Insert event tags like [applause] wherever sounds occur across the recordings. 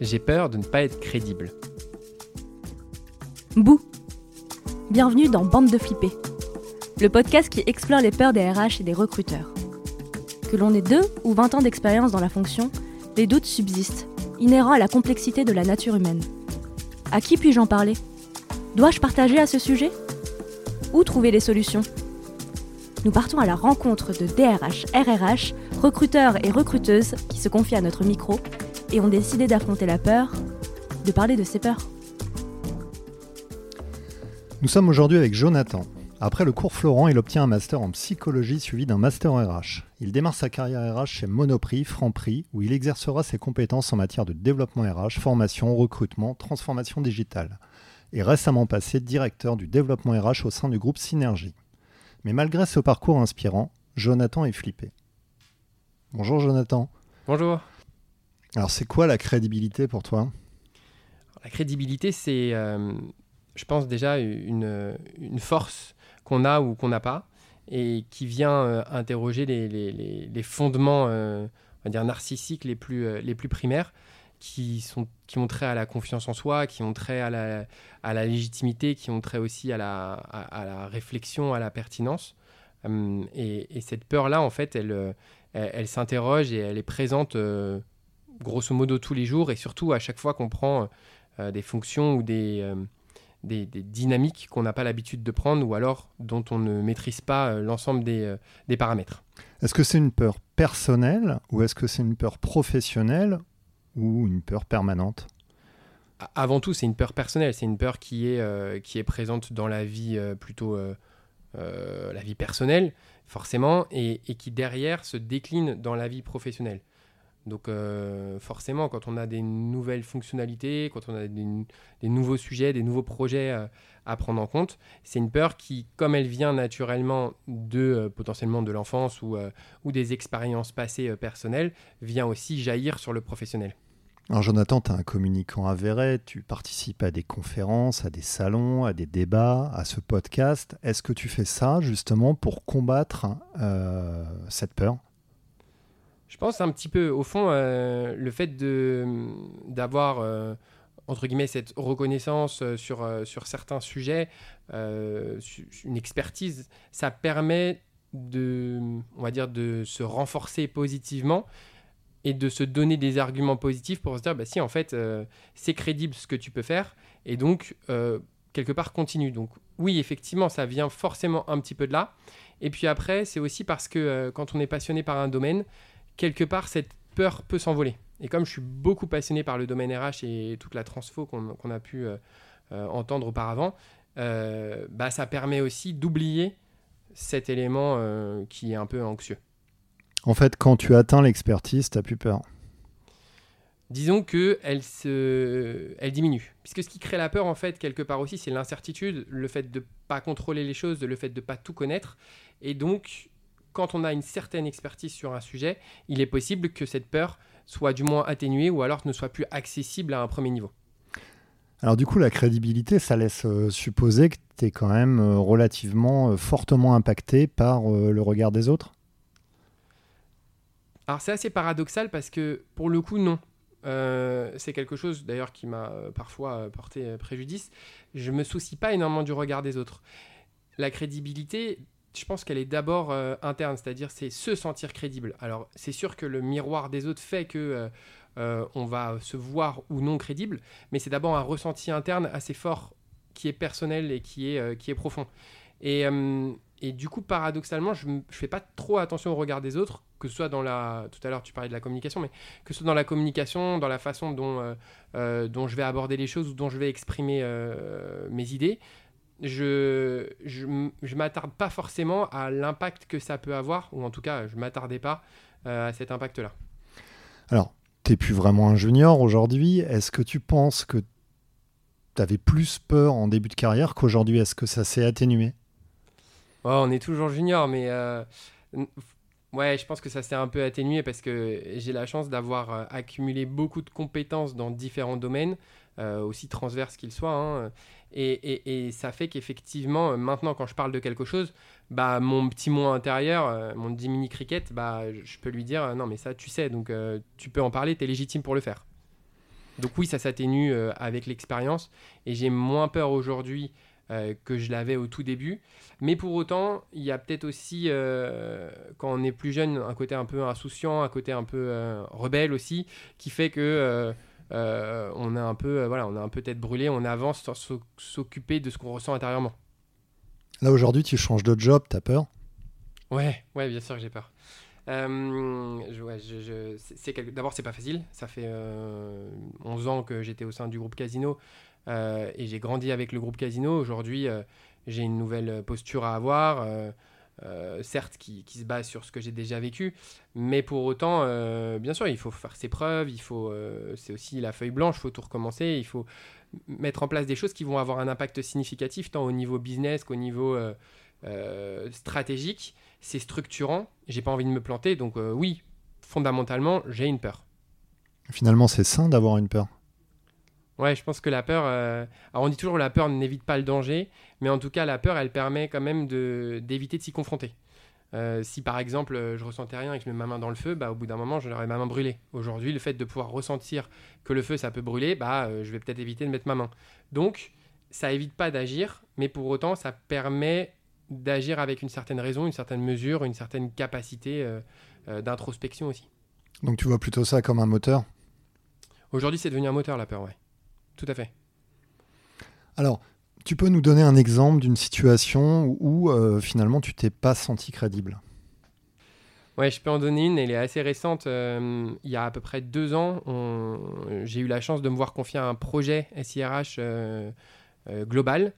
J'ai peur de ne pas être crédible. Bouh Bienvenue dans Bande de flippés, le podcast qui explore les peurs des RH et des recruteurs. Que l'on ait deux ou 20 ans d'expérience dans la fonction, les doutes subsistent, inhérents à la complexité de la nature humaine. À qui puis-je en parler? Dois-je partager à ce sujet? Où trouver les solutions? Nous partons à la rencontre de DRH, RRH, recruteurs et recruteuses qui se confient à notre micro et ont décidé d'affronter la peur, de parler de ces peurs. Nous sommes aujourd'hui avec Jonathan. Après le cours Florent, il obtient un master en psychologie suivi d'un master en RH. Il démarre sa carrière RH chez Monoprix, Franprix, où il exercera ses compétences en matière de développement RH, formation, recrutement, transformation digitale. Et récemment passé directeur du développement RH au sein du groupe Synergie. Mais malgré ce parcours inspirant, Jonathan est flippé. Bonjour Jonathan. Bonjour. Alors c'est quoi la crédibilité pour toi? La crédibilité, c'est, euh, je pense déjà, une, une force qu'on a ou qu'on n'a pas, et qui vient euh, interroger les, les, les, fondements, euh, on va dire, narcissiques les plus, les plus primaires, qui, sont, qui ont trait à la confiance en soi, qui ont trait à la, à la légitimité, qui ont trait aussi à la, à, la réflexion, à la pertinence. Et, et, cette peur-là, en fait, elle, elle s'interroge et elle est présente grosso modo tous les jours, et surtout à chaque fois qu'on prend des fonctions ou des des, dynamiques qu'on n'a pas l'habitude de prendre ou alors dont on ne maîtrise pas euh, l'ensemble des, euh, des, paramètres. Est-ce que c'est une peur personnelle ou est-ce que c'est une peur professionnelle ou une peur permanente? Avant tout, c'est une peur personnelle. C'est une peur qui est, euh, qui est présente dans la vie plutôt la vie personnelle, forcément, et, et, qui derrière se décline dans la vie professionnelle. Donc euh, forcément, quand on a des nouvelles fonctionnalités, quand on a des, nouveaux sujets, des nouveaux projets euh, à prendre en compte, c'est une peur qui, comme elle vient naturellement de euh, potentiellement de l'enfance ou, ou, des expériences passées personnelles, vient aussi jaillir sur le professionnel. Alors Jonathan, tu es un communicant avéré, tu participes à des conférences, à des salons, à des débats, à ce podcast. Est-ce que tu fais ça justement pour combattre cette peur? Je pense un petit peu, au fond, euh, le fait d'avoir, euh, entre guillemets, cette reconnaissance euh, sur, sur certains sujets, une expertise, ça permet de, on va dire, de se renforcer positivement et de se donner des arguments positifs pour se dire, bah si, en fait, c'est crédible ce que tu peux faire, et donc, quelque part, continue. Donc, oui, effectivement, ça vient forcément un petit peu de là. Et puis après, c'est aussi parce que quand on est passionné par un domaine, quelque part, cette peur peut s'envoler. Et comme je suis beaucoup passionné par le domaine RH et toute la transfo qu'on a pu euh, euh, entendre auparavant, euh, bah, ça permet aussi d'oublier cet élément qui est un peu anxieux. En fait, quand tu atteins l'expertise, tu n'as plus peur. Disons qu'elle se... elle diminue. Puisque ce qui crée la peur, en fait, quelque part aussi, c'est l'incertitude, le fait de ne pas contrôler les choses, le fait de ne pas tout connaître. Et donc, quand on a une certaine expertise sur un sujet, il est possible que cette peur soit du moins atténuée ou alors ne soit plus accessible à un premier niveau. Alors du coup, la crédibilité, ça laisse euh, supposer que tu es quand même euh, relativement euh, fortement impacté par le regard des autres? Alors c'est assez paradoxal parce que pour le coup, non. c'est quelque chose d'ailleurs qui m'a parfois porté préjudice. Je me soucie pas énormément du regard des autres. La crédibilité, je pense qu'elle est d'abord euh, interne, c'est-à-dire c'est se sentir crédible. Alors c'est sûr que le miroir des autres fait que euh, euh, on va se voir ou non crédible, mais c'est d'abord un ressenti interne assez fort qui est personnel et qui est, qui est profond. Et, du coup, paradoxalement, je ne fais pas trop attention au regard des autres, que ce soit dans la... Tout à l'heure, tu parlais de la communication, mais que ce soit dans la communication, dans la façon dont je vais aborder les choses ou dont je vais exprimer mes idées je je, m'attarde pas forcément à l'impact que ça peut avoir, ou en tout cas, je m'attardais pas euh, à cet impact-là. Alors, tu n'es plus vraiment un junior aujourd'hui. Est-ce que tu penses que tu avais plus peur en début de carrière qu'aujourd'hui? Est-ce que ça s'est atténué? Oh, On est toujours junior, mais euh, ouais, je pense que ça s'est un peu atténué parce que j'ai la chance d'avoir euh, accumulé beaucoup de compétences dans différents domaines. Euh, aussi transverse qu'il soit. Hein. Et, et, ça fait qu'effectivement, euh, maintenant, quand je parle de quelque chose, bah, mon petit moi intérieur, euh, mon petit mini cricket, bah, je peux lui dire non, mais ça, tu sais, donc tu peux en parler, tu es légitime pour le faire. Donc oui, ça s'atténue avec l'expérience et j'ai moins peur aujourd'hui que je l'avais au tout début. Mais pour autant, il y a peut-être aussi, quand on est plus jeune, un côté un peu insouciant, un côté un peu rebelle aussi, qui fait que on a un peu, voilà, on a un peu tête brûlée, on avance sans s'occuper de ce qu'on ressent intérieurement. Là aujourd'hui, tu changes de job, t'as peur? Ouais, ouais, bien sûr que j'ai peur. Euh, je, D'abord, c'est pas facile. Ça fait 11 euh, ans que j'étais au sein du groupe Casino euh, et j'ai grandi avec le groupe Casino. Aujourd'hui, j'ai une nouvelle posture à avoir, certes qui, se base sur ce que j'ai déjà vécu, mais pour autant, bien sûr, il faut faire ses preuves. Il faut, c'est aussi la feuille blanche. Il faut tout recommencer. Il faut mettre en place des choses qui vont avoir un impact significatif tant au niveau business qu'au niveau euh, euh, stratégique. C'est structurant, j'ai pas envie de me planter, donc euh, oui, fondamentalement, j'ai une peur. Finalement, c'est sain d'avoir une peur. Ouais, je pense que la peur. Alors, on dit toujours la peur n'évite pas le danger, mais en tout cas, la peur, elle permet quand même d'éviter de s'y confronter. Euh, si par exemple euh, je ressentais rien et que je mets ma main dans le feu, bah, au bout d'un moment j'aurais ma main brûlée. Aujourd'hui, le fait de pouvoir ressentir que le feu ça peut brûler, bah, euh, je vais peut-être éviter de mettre ma main. Donc ça évite pas d'agir, mais pour autant ça permet d'agir avec une certaine raison, une certaine mesure, une certaine capacité d'introspection aussi. Donc tu vois plutôt ça comme un moteur? Aujourd'hui c'est devenu un moteur la peur, ouais. Tout à fait. Alors, tu peux nous donner un exemple d'une situation où euh, finalement tu t'es pas senti crédible? Ouais, je peux en donner une. Elle est assez récente. Euh, il y a à peu près deux ans, j'ai eu la chance de me voir confier un projet SIRH euh, global.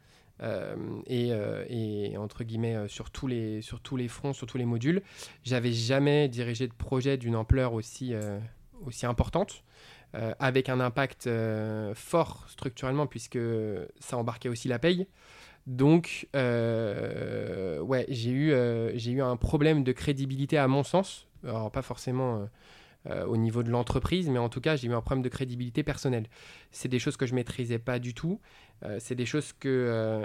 Et, entre guillemets sur tous, les, sur tous les fronts, sur tous les modules. J'avais jamais dirigé de projet d'une ampleur aussi, aussi importante. Euh, avec un impact euh, fort structurellement, puisque ça embarquait aussi la paye. Donc, euh, ouais, j'ai eu, j'ai eu un problème de crédibilité à mon sens. Alors, pas forcément au niveau de l'entreprise, mais en tout cas, j'ai eu un problème de crédibilité personnelle. C'est des choses que je maîtrisais pas du tout. c'est des choses que,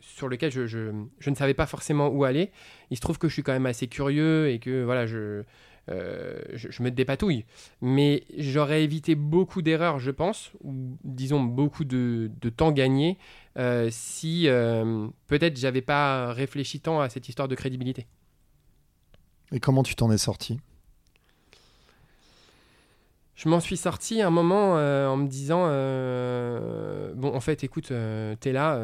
sur lesquelles je, je, je, ne savais pas forcément où aller. Il se trouve que je suis quand même assez curieux et que voilà, je, euh, je, me dépatouille. Mais j'aurais évité beaucoup d'erreurs, je pense, ou disons beaucoup de, temps gagné, euh, si euh, peut-être j'avais pas réfléchi tant à cette histoire de crédibilité. Et comment tu t'en es sorti? Je m'en suis sorti un moment en me disant bon en fait écoute tu es là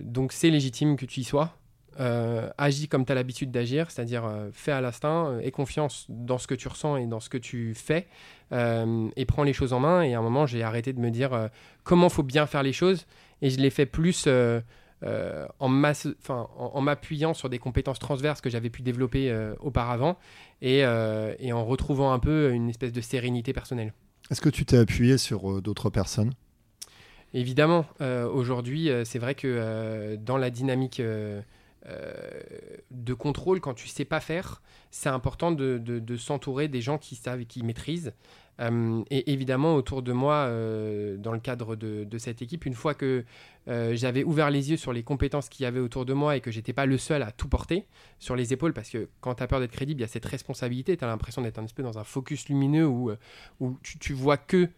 donc c'est légitime que tu y sois euh, agis comme tu as l'habitude d'agir, c'est-à-dire euh, fais à l'instinct, euh, aie confiance dans ce que tu ressens et dans ce que tu fais, et prends les choses en main. Et à un moment, j'ai arrêté de me dire comment faut bien faire les choses, et je l'ai fait plus en m'appuyant sur des compétences transverses que j'avais pu développer auparavant, et, et, en retrouvant un peu une espèce de sérénité personnelle. Est-ce que tu t'es appuyé sur d'autres personnes? Évidemment, aujourd'hui, c'est vrai que dans la dynamique de contrôle quand tu sais pas faire, c'est important de, s'entourer des gens qui savent et qui maîtrisent. Euh, et évidemment, autour de moi, euh, dans le cadre de, cette équipe, une fois que j'avais ouvert les yeux sur les compétences qu'il y avait autour de moi et que j'étais pas le seul à tout porter sur les épaules, parce que quand tu as peur d'être crédible, il y a cette responsabilité, tu as l'impression d'être un peu dans un focus lumineux où, où tu, tu vois que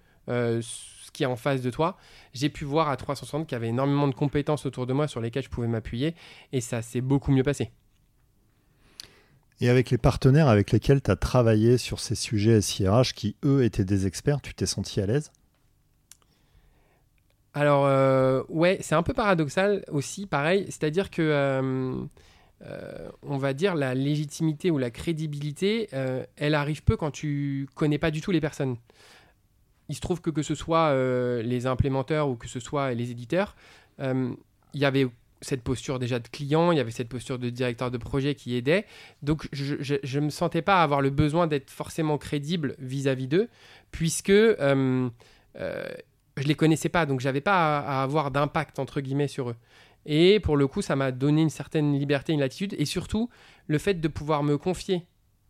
qui est en face de toi, j'ai pu voir à 360 qu'il y avait énormément de compétences autour de moi sur lesquelles je pouvais m'appuyer et ça s'est beaucoup mieux passé. Et avec les partenaires avec lesquels tu as travaillé sur ces sujets SIRH qui, eux, étaient des experts, tu t'es senti à l'aise? Alors, euh, ouais, c'est un peu paradoxal aussi, pareil. C'est-à-dire que, euh, euh, on va dire, la légitimité ou la crédibilité, elle arrive peu quand tu connais pas du tout les personnes il se trouve que que ce soit euh, les implémenteurs ou que ce soit les éditeurs, euh, il y avait cette posture déjà de client, il y avait cette posture de directeur de projet qui aidait. Donc je ne me sentais pas avoir le besoin d'être forcément crédible vis-à-vis d'eux, puisque euh, je les connaissais pas, donc j'avais pas à, avoir d'impact entre guillemets sur eux. Et pour le coup, ça m'a donné une certaine liberté, une latitude, et surtout le fait de pouvoir me confier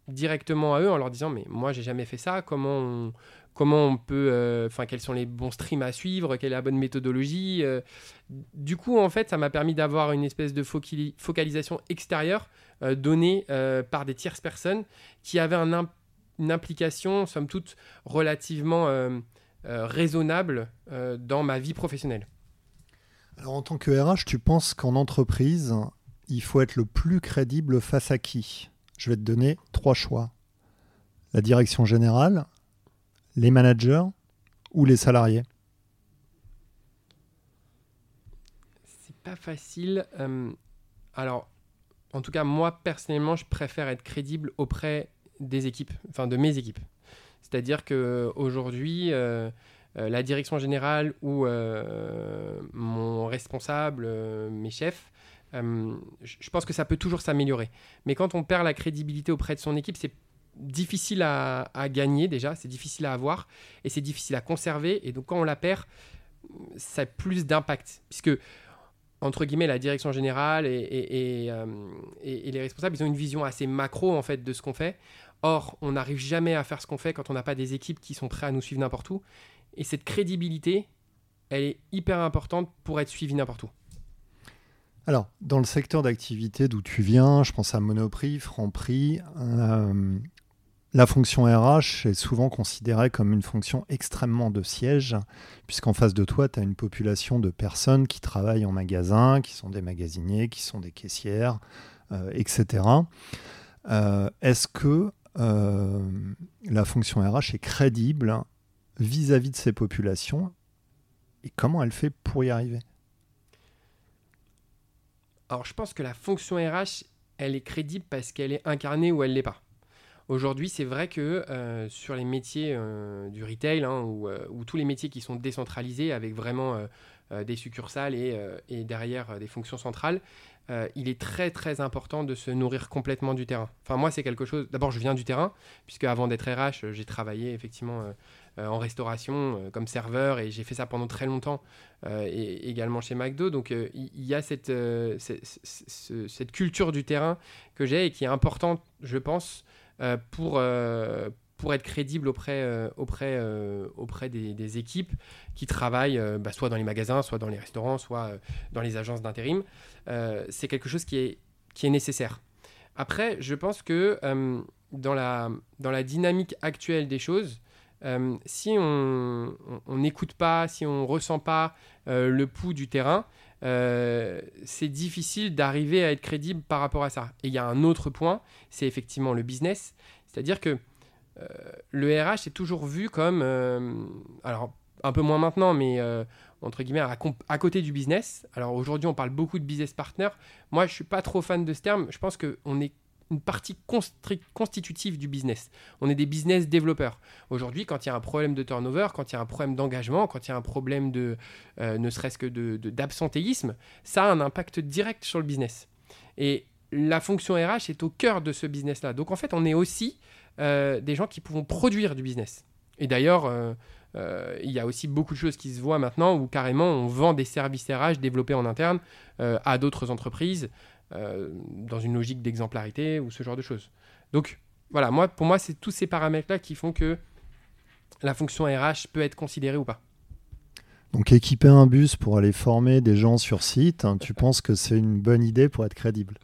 directement à eux en leur disant mais moi j'ai jamais fait ça, comment on, comment on peut, euh, enfin, quels sont les bons streams à suivre, quelle est la bonne méthodologie. Euh. Du coup, en fait, ça m'a permis d'avoir une espèce de focalisation extérieure euh, donnée par des tierces personnes qui avaient une implication, somme toute, relativement raisonnable dans ma vie professionnelle. Alors en tant que RH, tu penses qu'en entreprise, il faut être le plus crédible face à qui? Je vais te donner trois choix. La direction générale, les managers ou les salariés C'est pas facile. Euh, alors, en tout cas, moi personnellement, je préfère être crédible auprès des équipes, enfin de mes équipes. C'est-à-dire que aujourd'hui, euh, euh, la direction générale ou mon responsable, mes chefs, je pense que ça peut toujours s'améliorer. Mais quand on perd la crédibilité auprès de son équipe, c'est difficile à, gagner déjà, c'est difficile à avoir et c'est difficile à conserver. Et donc quand on la perd, ça a plus d'impact. Puisque, entre guillemets, la direction générale et, euh, et, les responsables, ils ont une vision assez macro en fait de ce qu'on fait. Or, on n'arrive jamais à faire ce qu'on fait quand on n'a pas des équipes qui sont prêtes à nous suivre n'importe où. Et cette crédibilité, elle est hyper importante pour être suivie n'importe où. Alors, dans le secteur d'activité d'où tu viens, je pense à Monoprix, Franprix, euh, la fonction RH est souvent considérée comme une fonction extrêmement de siège, puisqu'en face de toi, tu as une population de personnes qui travaillent en magasin, qui sont des magasiniers, qui sont des caissières, euh, etc. Euh, est-ce que la fonction RH est crédible vis-à-vis de ces populations? Et comment elle fait pour y arriver? Alors je pense que la fonction RH, elle est crédible parce qu'elle est incarnée ou elle l'est pas. Aujourd'hui, c'est vrai que euh, sur les métiers euh, du retail, hein, euh, ou, tous les métiers qui sont décentralisés avec vraiment des succursales et, et, derrière des fonctions centrales, il est très très important de se nourrir complètement du terrain. Enfin, moi, c'est quelque chose. D'abord, je viens du terrain, puisque avant d'être RH, j'ai travaillé effectivement en restauration comme serveur et j'ai fait ça pendant très longtemps et également chez McDo. Donc, il y, a cette, cette culture du terrain que j'ai et qui est importante, je pense. Euh, pour, euh, pour être crédible auprès, euh, auprès, auprès des, équipes qui travaillent bah, soit dans les magasins, soit dans les restaurants, soit dans les agences d'intérim. c'est quelque chose qui est, qui est nécessaire. Après, je pense que dans, la, dans la dynamique actuelle des choses, si on n'écoute pas, si on ne ressent pas le pouls du terrain, c'est difficile d'arriver à être crédible par rapport à ça. Et il y a un autre point, c'est effectivement le business. C'est-à-dire que euh, le RH est toujours vu comme, euh, alors un peu moins maintenant, mais euh, entre guillemets à, côté du business. Alors aujourd'hui, on parle beaucoup de business partner. Moi, je suis pas trop fan de ce terme. Je pense qu'on est une partie constitutive du business. On est des business développeurs. Aujourd'hui, quand il y a un problème de turnover, quand il y a un problème d'engagement, quand il y a un problème de, ne serait-ce que d'absentéisme, de, ça a un impact direct sur le business. Et la fonction RH est au cœur de ce business-là. Donc en fait, on est aussi euh, des gens qui pouvons produire du business. Et d'ailleurs, euh, euh, il y a aussi beaucoup de choses qui se voient maintenant où carrément on vend des services RH développés en interne à d'autres entreprises dans une logique d'exemplarité ou ce genre de choses. Donc voilà, moi, pour moi, c'est tous ces paramètres-là qui font que la fonction RH peut être considérée ou pas. Donc équiper un bus pour aller former des gens sur site, hein, tu [laughs] penses que c'est une bonne idée pour être crédible?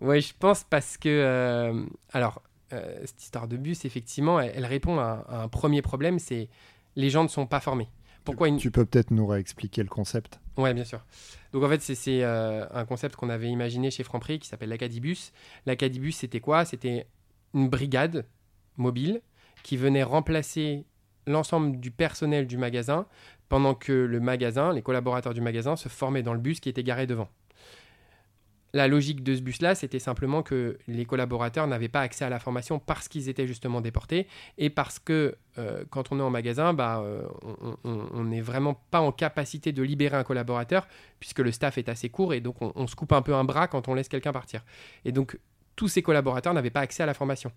Oui, je pense parce que... alors, euh, cette histoire de bus, effectivement, elle, répond à, un premier problème, c'est les gens ne sont pas formés. Pourquoi tu, peux peut-être nous réexpliquer le concept? Oui, bien sûr. Donc en fait, c'est euh, un concept qu'on avait imaginé chez Franprix qui s'appelle l'Acadibus. L'Acadibus, c'était quoi? C'était une brigade mobile qui venait remplacer l'ensemble du personnel du magasin pendant que le magasin, les collaborateurs du magasin se formaient dans le bus qui était garé devant la logique de ce bus-là, c'était simplement que les collaborateurs n'avaient pas accès à la formation parce qu'ils étaient justement déportés et parce que euh, quand on est en magasin, bah, euh, on n'est vraiment pas en capacité de libérer un collaborateur puisque le staff est assez court et donc on, se coupe un peu un bras quand on laisse quelqu'un partir. Et donc tous ces collaborateurs n'avaient pas accès à la formation.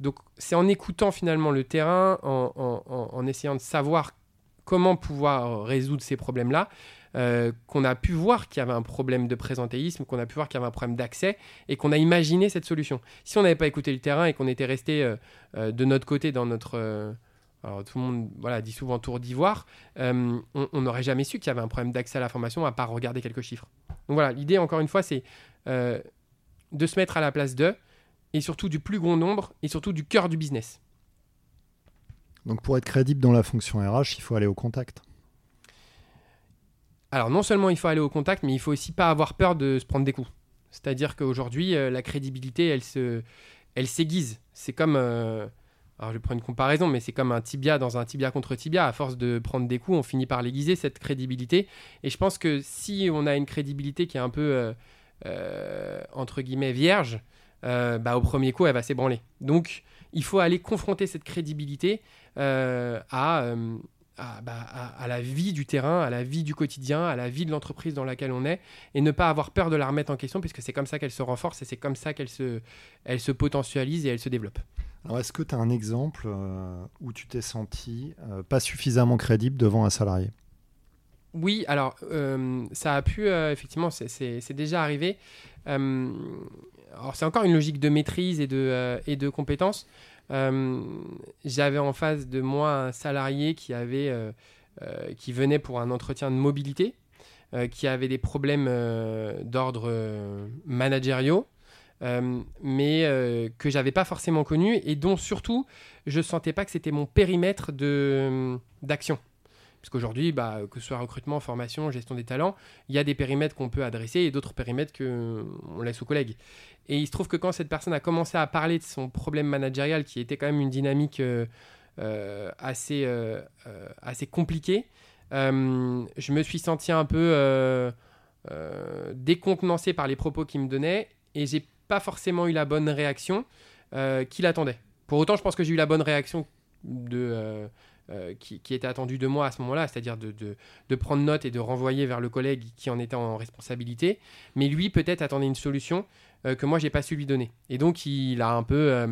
Donc c'est en écoutant finalement le terrain, en essayant de savoir comment pouvoir résoudre ces problèmes-là, euh, qu'on a pu voir qu'il y avait un problème de présentéisme, qu'on a pu voir qu'il y avait un problème d'accès et qu'on a imaginé cette solution. Si on n'avait pas écouté le terrain et qu'on était resté euh, euh, de notre côté dans notre... tout le monde voilà, dit souvent tour d'ivoire, on n'aurait jamais su qu'il y avait un problème d'accès à la formation à part regarder quelques chiffres. Donc voilà, l'idée encore une fois c'est de se mettre à la place d'eux et surtout du plus grand nombre et surtout du cœur du business. Donc pour être crédible dans la fonction RH, il faut aller au contact. Alors non seulement il faut aller au contact, mais il faut aussi pas avoir peur de se prendre des coups. C'est-à-dire qu'aujourd'hui, euh, la crédibilité, elle se, elle s'aiguise. C'est comme, euh, alors je prendre une comparaison, mais c'est comme un tibia dans un tibia contre tibia. À force de prendre des coups, on finit par l'aiguiser cette crédibilité. Et je pense que si on a une crédibilité qui est un peu euh, entre guillemets vierge, bah, au premier coup, elle va s'ébranler. Donc il faut aller confronter cette crédibilité à bah, à, la vie du terrain, à la vie du quotidien, à la vie de l'entreprise dans laquelle on est, et ne pas avoir peur de la remettre en question, puisque c'est comme ça qu'elle se renforce et c'est comme ça qu'elle se, elle se potentialise et elle se développe. Alors, est-ce que tu as un exemple euh, où tu t'es senti euh, pas suffisamment crédible devant un salarié? Oui, alors euh, ça a pu, effectivement, c'est déjà arrivé. alors, c'est encore une logique de maîtrise et de, et de compétence. Euh, j'avais en face de moi un salarié qui, avait, euh, euh, qui venait pour un entretien de mobilité, qui avait des problèmes d'ordre managériaux. mais que j'avais pas forcément connu et dont surtout je sentais pas que c'était mon périmètre d'action. Parce qu'aujourd'hui, bah, que ce soit recrutement, formation, gestion des talents, il y a des périmètres qu'on peut adresser et d'autres périmètres qu'on laisse aux collègues. Et il se trouve que quand cette personne a commencé à parler de son problème managérial, qui était quand même une dynamique euh, euh, assez, euh, assez compliquée, je me suis senti un peu décontenancé par les propos qu'il me donnait et j'ai pas forcément eu la bonne réaction qu'il attendait. Pour autant, je pense que j'ai eu la bonne réaction de euh, qui, était attendu de moi à ce moment-là, c'est-à-dire de, de, prendre note et de renvoyer vers le collègue qui en était en responsabilité. Mais lui, peut-être, attendait une solution euh, que moi, j'ai pas su lui donner. Et donc, il a un peu. Euh,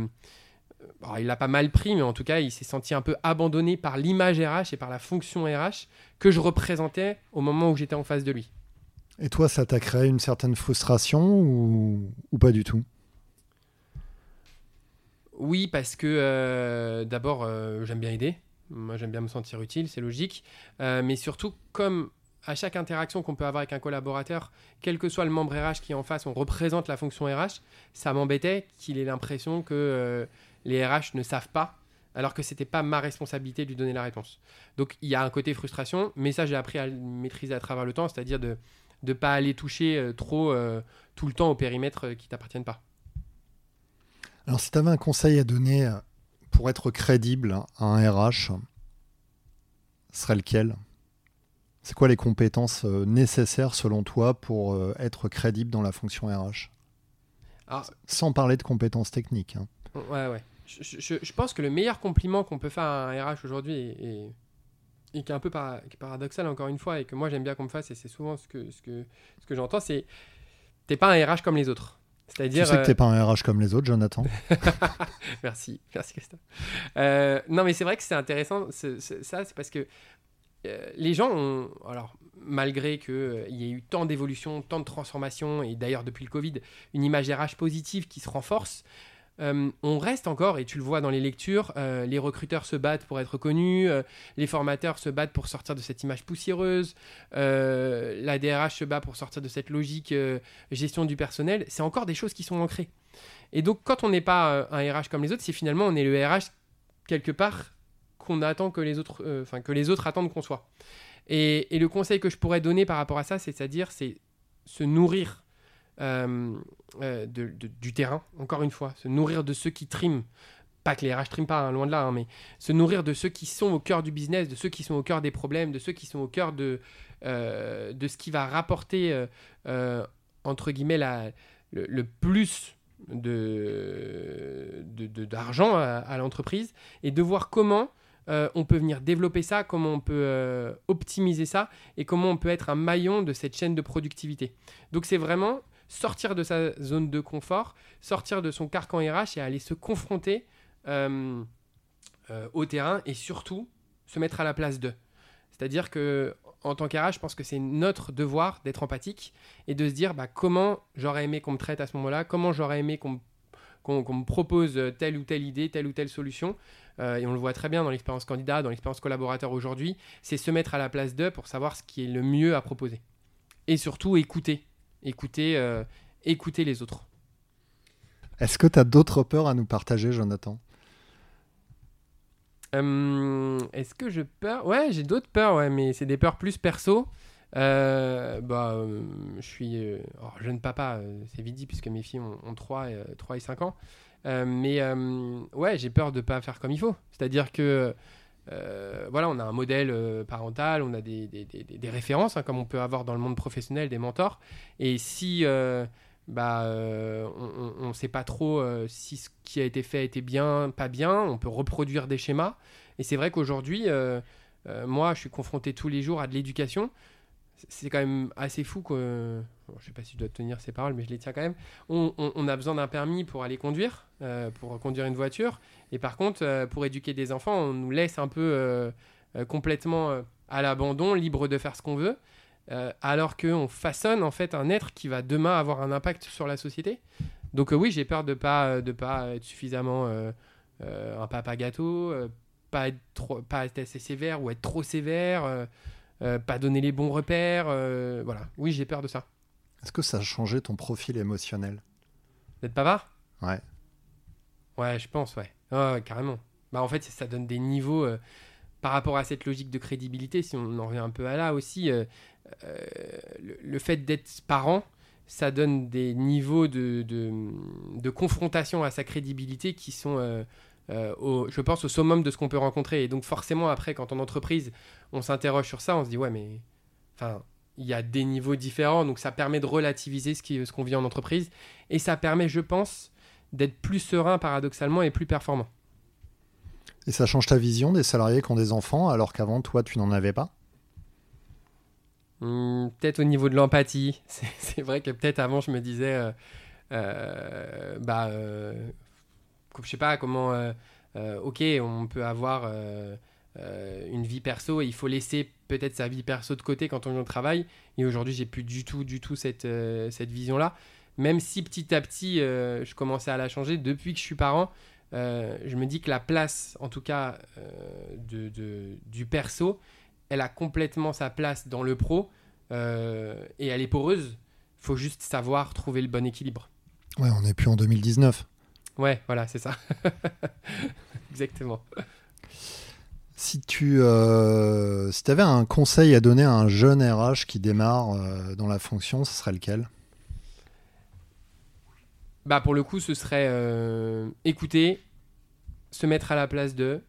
il l'a pas mal pris, mais en tout cas, il s'est senti un peu abandonné par l'image RH et par la fonction RH que je représentais au moment où j'étais en face de lui. Et toi, ça t'a créé une certaine frustration ou, ou pas du tout? Oui, parce que d'abord, j'aime bien aider. Moi, j'aime bien me sentir utile, c'est logique. Euh, mais surtout, comme à chaque interaction qu'on peut avoir avec un collaborateur, quel que soit le membre RH qui est en face, on représente la fonction RH, ça m'embêtait qu'il ait l'impression que euh, les RH ne savent pas, alors que c'était pas ma responsabilité de lui donner la réponse. Donc il y a un côté frustration, mais ça j'ai appris à le maîtriser à travers le temps, c'est-à-dire de ne pas aller toucher euh, trop tout le temps au périmètre qui t'appartiennent pas. Alors si tu avais un conseil à donner pour être crédible à un RH, serait lequel? C'est quoi les compétences euh, nécessaires selon toi pour euh, être crédible dans la fonction RH ah. Sans parler de compétences techniques. Hein. Ouais, ouais. Je, pense que le meilleur compliment qu'on peut faire à un RH aujourd'hui et, qui est un peu paradoxal encore une fois et que moi j'aime bien qu'on me fasse et c'est souvent ce que, ce que, ce que j'entends c'est t'es pas un RH comme les autres. C'est-à-dire. Tu sais que t'es euh, pas un RH comme les autres, Jonathan. [laughs] merci, merci Christophe. Euh, non, mais c'est vrai que c'est intéressant. ça, c'est parce que euh, les gens ont, alors malgré qu'il y ait eu tant d'évolutions, tant de transformations, et d'ailleurs depuis le Covid, une image RH positive qui se renforce, euh, on reste encore, et tu le vois dans les lectures, euh, les recruteurs se battent pour être reconnus, euh, les formateurs se battent pour sortir de cette image poussiéreuse, la DRH se bat pour sortir de cette logique gestion du personnel. C'est encore des choses qui sont ancrées. Et donc, quand on n'est pas un RH comme les autres, c'est finalement on est le RH quelque part qu'on attend que les autres, que les autres attendent qu'on soit. Et, et, le conseil que je pourrais donner par rapport à ça, c'est-à-dire, c'est se nourrir euh, euh, du terrain, encore une fois, se nourrir de ceux qui triment. Pas que les RH triment pas, hein, loin de là, hein, mais se nourrir de ceux qui sont au cœur du business, de ceux qui sont au cœur des problèmes, de ceux qui sont au cœur de, euh, de ce qui va rapporter, entre guillemets, la, le, plus de, d'argent à, l'entreprise et de voir comment on peut venir développer ça, comment on peut optimiser ça et comment on peut être un maillon de cette chaîne de productivité. Donc c'est vraiment sortir de sa zone de confort, sortir de son carcan RH et aller se confronter euh, euh, au terrain et surtout se mettre à la place d'eux. C'est-à-dire que en tant qu'RH, je pense que c'est notre devoir d'être empathique et de se dire bah, comment j'aurais aimé qu'on me traite à ce moment-là, comment j'aurais aimé qu'on me propose telle ou telle idée, telle ou telle solution. Euh, et on le voit très bien dans l'expérience candidat, dans l'expérience collaborateur aujourd'hui, c'est se mettre à la place d'eux pour savoir ce qui est le mieux à proposer. Et surtout écouter écouter, euh, écouter les autres. Est-ce que tu as d'autres peurs à nous partager, Jonathan? Euh, Est-ce que je peur? Ouais, j'ai d'autres peurs, ouais, mais c'est des peurs plus perso. Euh, bah, euh, je suis euh, alors, jeune papa, euh, c'est vite dit, puisque mes filles ont, ont 3, et, 3 et 5 ans. Euh, mais euh, ouais, j'ai peur de pas faire comme il faut. C'est-à-dire que euh, voilà, on a un modèle euh, parental, on a des, références, hein, comme on peut avoir dans le monde professionnel, des mentors. Et si euh, bah, on ne sait pas trop si ce qui a été fait était bien, pas bien, on peut reproduire des schémas. Et c'est vrai qu'aujourd'hui, moi, je suis confronté tous les jours à de l'éducation. C'est quand même assez fou que. bon, je sais pas si je dois tenir ces paroles, mais je les tiens quand même. On, a besoin d'un permis pour aller conduire, euh, pour conduire une voiture. Et par contre, euh, pour éduquer des enfants, on nous laisse un peu euh, complètement à l'abandon, libre de faire ce qu'on veut, alors qu'on façonne en fait un être qui va demain avoir un impact sur la société. Donc oui, j'ai peur de pas de pas être suffisamment un papa gâteau, pas être trop, pas être assez sévère ou être trop sévère, euh, pas donner les bons repères. euh, voilà, oui, j'ai peur de ça. Est-ce que ça a changé ton profil émotionnel? D'être bavard? Ouais. Ouais, je pense, ouais. Ouais, carrément. Bah, en fait, ça donne des niveaux euh, par rapport à cette logique de crédibilité, si on en revient un peu à là aussi. le, le fait d'être parent, ça donne des niveaux de, de, de confrontation à sa crédibilité qui sont, euh, au, je pense, au summum de ce qu'on peut rencontrer. Et donc, forcément, après, quand en entreprise, on s'interroge sur ça, on se dit, ouais, mais. Enfin. Il y a des niveaux différents, donc ça permet de relativiser ce qu'on vit en entreprise. Et ça permet, je pense, d'être plus serein paradoxalement et plus performant. Et ça change ta vision des salariés qui ont des enfants alors qu'avant, toi, tu n'en avais pas? Hmm, peut-être au niveau de l'empathie. [laughs] C'est c'est vrai que peut-être avant je me disais, euh, euh, bah, euh, je sais pas comment, euh, euh, ok, on peut avoir euh, une vie perso et il faut laisser peut-être sa vie perso de côté quand on est au travail. Et aujourd'hui j'ai plus du tout, du tout cette, cette vision-là. Même si petit à petit je commençais à la changer depuis que je suis parent. je me dis que la place, en tout cas, de, du perso, elle a complètement sa place dans le pro et elle est poreuse. faut juste savoir trouver le bon équilibre. Ouais, on n'est plus en 2019. Ouais, voilà, c'est ça. [laughs] Exactement. Si tu euh, si avais un conseil à donner à un jeune RH qui démarre euh, dans la fonction, ce serait lequel? Bah pour le coup, ce serait euh, écouter, se mettre à la place de,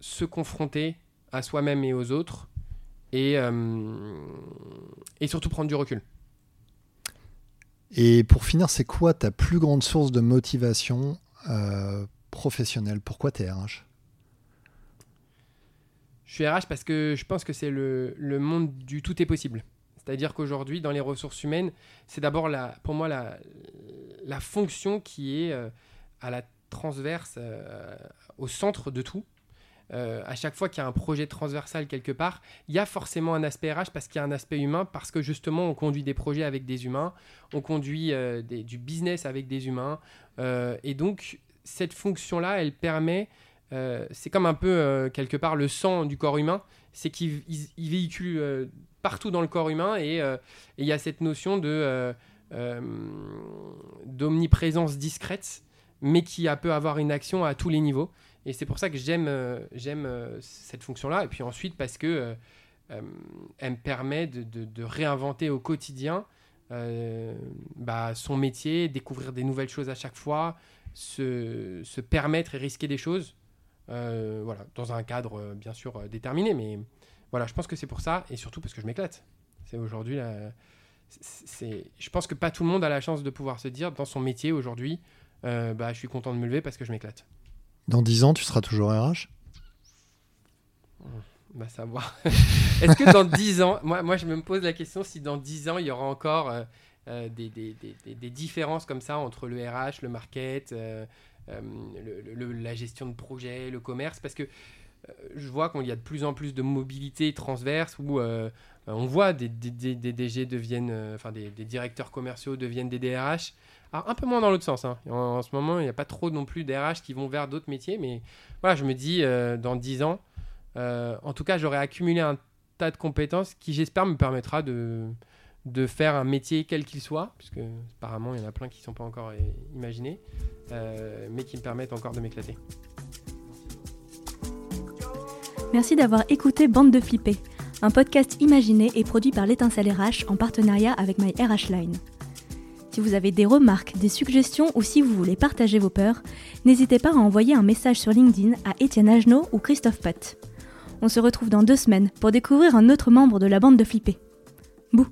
se confronter à soi-même et aux autres, et, et surtout prendre du recul. Et pour finir, c'est quoi ta plus grande source de motivation euh, professionnelle? Pourquoi t'es RH Je suis RH parce que je pense que c'est le, monde du tout est possible. C'est-à-dire qu'aujourd'hui, dans les ressources humaines, c'est d'abord la, pour moi la, la fonction qui est euh, à la transverse, euh, au centre de tout. Euh, à chaque fois qu'il y a un projet transversal quelque part, il y a forcément un aspect RH parce qu'il y a un aspect humain, parce que justement on conduit des projets avec des humains, on conduit euh, du business avec des humains, euh, et donc cette fonction-là, elle permet c'est comme un peu quelque part le sang du corps humain, c'est qu'il il- il véhicule partout dans le corps humain et il y a cette notion de d'omniprésence discrète, mais qui peut avoir une action à tous les niveaux. Et c'est pour ça que j'aime euh, euh, cette fonction-là. Et puis ensuite parce que euh, elle me permet de, réinventer au quotidien bah, son métier, découvrir des nouvelles choses à chaque fois, se, permettre et risquer des choses. Voilà, dans un cadre bien sûr déterminé, mais voilà, je pense que c'est pour ça et surtout parce que je m'éclate. C'est aujourd'hui je pense que pas tout le monde a la chance de pouvoir se dire dans son métier aujourd'hui bah je suis content de me lever parce que je m'éclate. Dans 10 ans, tu seras toujours RH Bah savoir. [laughs] Est-ce que dans 10 ans, moi, je me pose la question si dans 10 ans il y aura encore euh, euh, des, des- des- différences comme ça entre le RH, le market, euh, la gestion de projet, le commerce, parce que je vois qu'il y a de plus en plus de mobilité transverse où on voit des, DG deviennent, des directeurs commerciaux deviennent des DRH. Un peu moins dans l'autre sens. hein. En, ce moment, il n'y a pas trop non plus d'RH qui vont vers d'autres métiers, mais voilà, je me dis euh, dans 10 ans, euh, en tout cas, j'aurai accumulé un tas de compétences qui, j'espère, me permettra de, faire un métier quel qu'il soit, puisque apparemment, il y en a plein qui ne sont pas encore euh, imaginés, mais qui me permettent encore de m'éclater. Merci d'avoir écouté Bande de Flippés, un podcast imaginé et produit par l'étincelle RH en partenariat avec My RH Line. Si vous avez des remarques, des suggestions ou si vous voulez partager vos peurs, n'hésitez pas à envoyer un message sur LinkedIn à Étienne Agenot ou Christophe Pat. On se retrouve dans deux semaines pour découvrir un autre membre de la bande de Flippés. Bouh